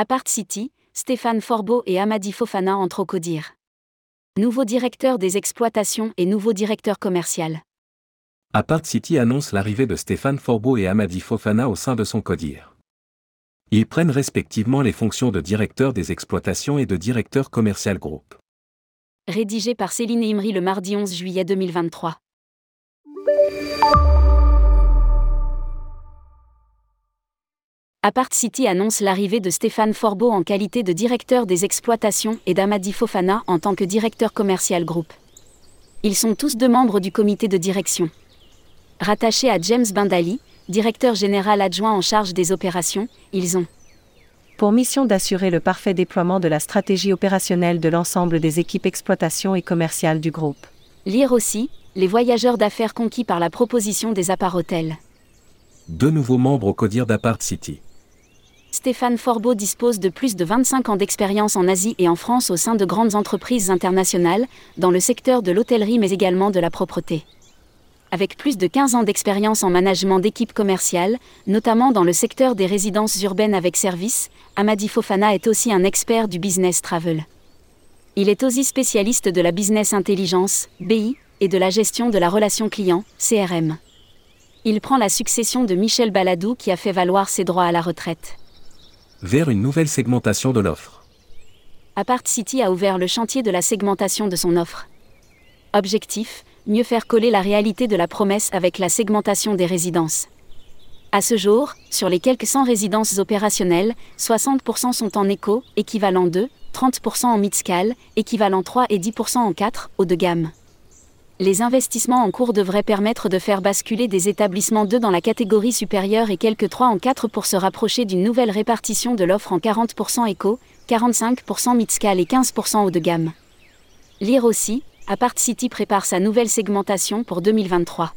Apart City, Stéphane Forbeau et Amadi Fofana entrent au CODIR. Nouveau directeur des exploitations et nouveau directeur commercial. Apart City annonce l'arrivée de Stéphane Forbeau et Amadi Fofana au sein de son CODIR. Ils prennent respectivement les fonctions de directeur des exploitations et de directeur commercial groupe. Rédigé par Céline Imri le mardi 11 juillet 2023. Apart City annonce l'arrivée de Stéphane Forbeau en qualité de directeur des exploitations et d'Amadi Fofana en tant que directeur commercial groupe. Ils sont tous deux membres du comité de direction. Rattachés à James Bindali, directeur général adjoint en charge des opérations, ils ont pour mission d'assurer le parfait déploiement de la stratégie opérationnelle de l'ensemble des équipes exploitation et commerciales du groupe. Lire aussi, les voyageurs d'affaires conquis par la proposition des apparts hôtels. Deux nouveaux membres au CODIR d'Apart City. Stéphane Forbeau dispose de plus de 25 ans d'expérience en Asie et en France au sein de grandes entreprises internationales, dans le secteur de l'hôtellerie mais également de la propreté. Avec plus de 15 ans d'expérience en management d'équipes commerciales, notamment dans le secteur des résidences urbaines avec service, Amadi Fofana est aussi un expert du business travel. Il est aussi spécialiste de la business intelligence, BI, et de la gestion de la relation client, CRM. Il prend la succession de Michel Baladou qui a fait valoir ses droits à la retraite. Vers une nouvelle segmentation de l'offre. Apart City a ouvert le chantier de la segmentation de son offre. Objectif mieux faire coller la réalité de la promesse avec la segmentation des résidences. À ce jour, sur les quelques 100 résidences opérationnelles, 60% sont en éco, équivalent 2, 30% en mid-scale, équivalent 3 et 10% en 4, haut de gamme. Les investissements en cours devraient permettre de faire basculer des établissements 2 dans la catégorie supérieure et quelques 3 en 4 pour se rapprocher d'une nouvelle répartition de l'offre en 40% éco, 45% mid-scale et 15% haut de gamme. Lire aussi, Apart City prépare sa nouvelle segmentation pour 2023.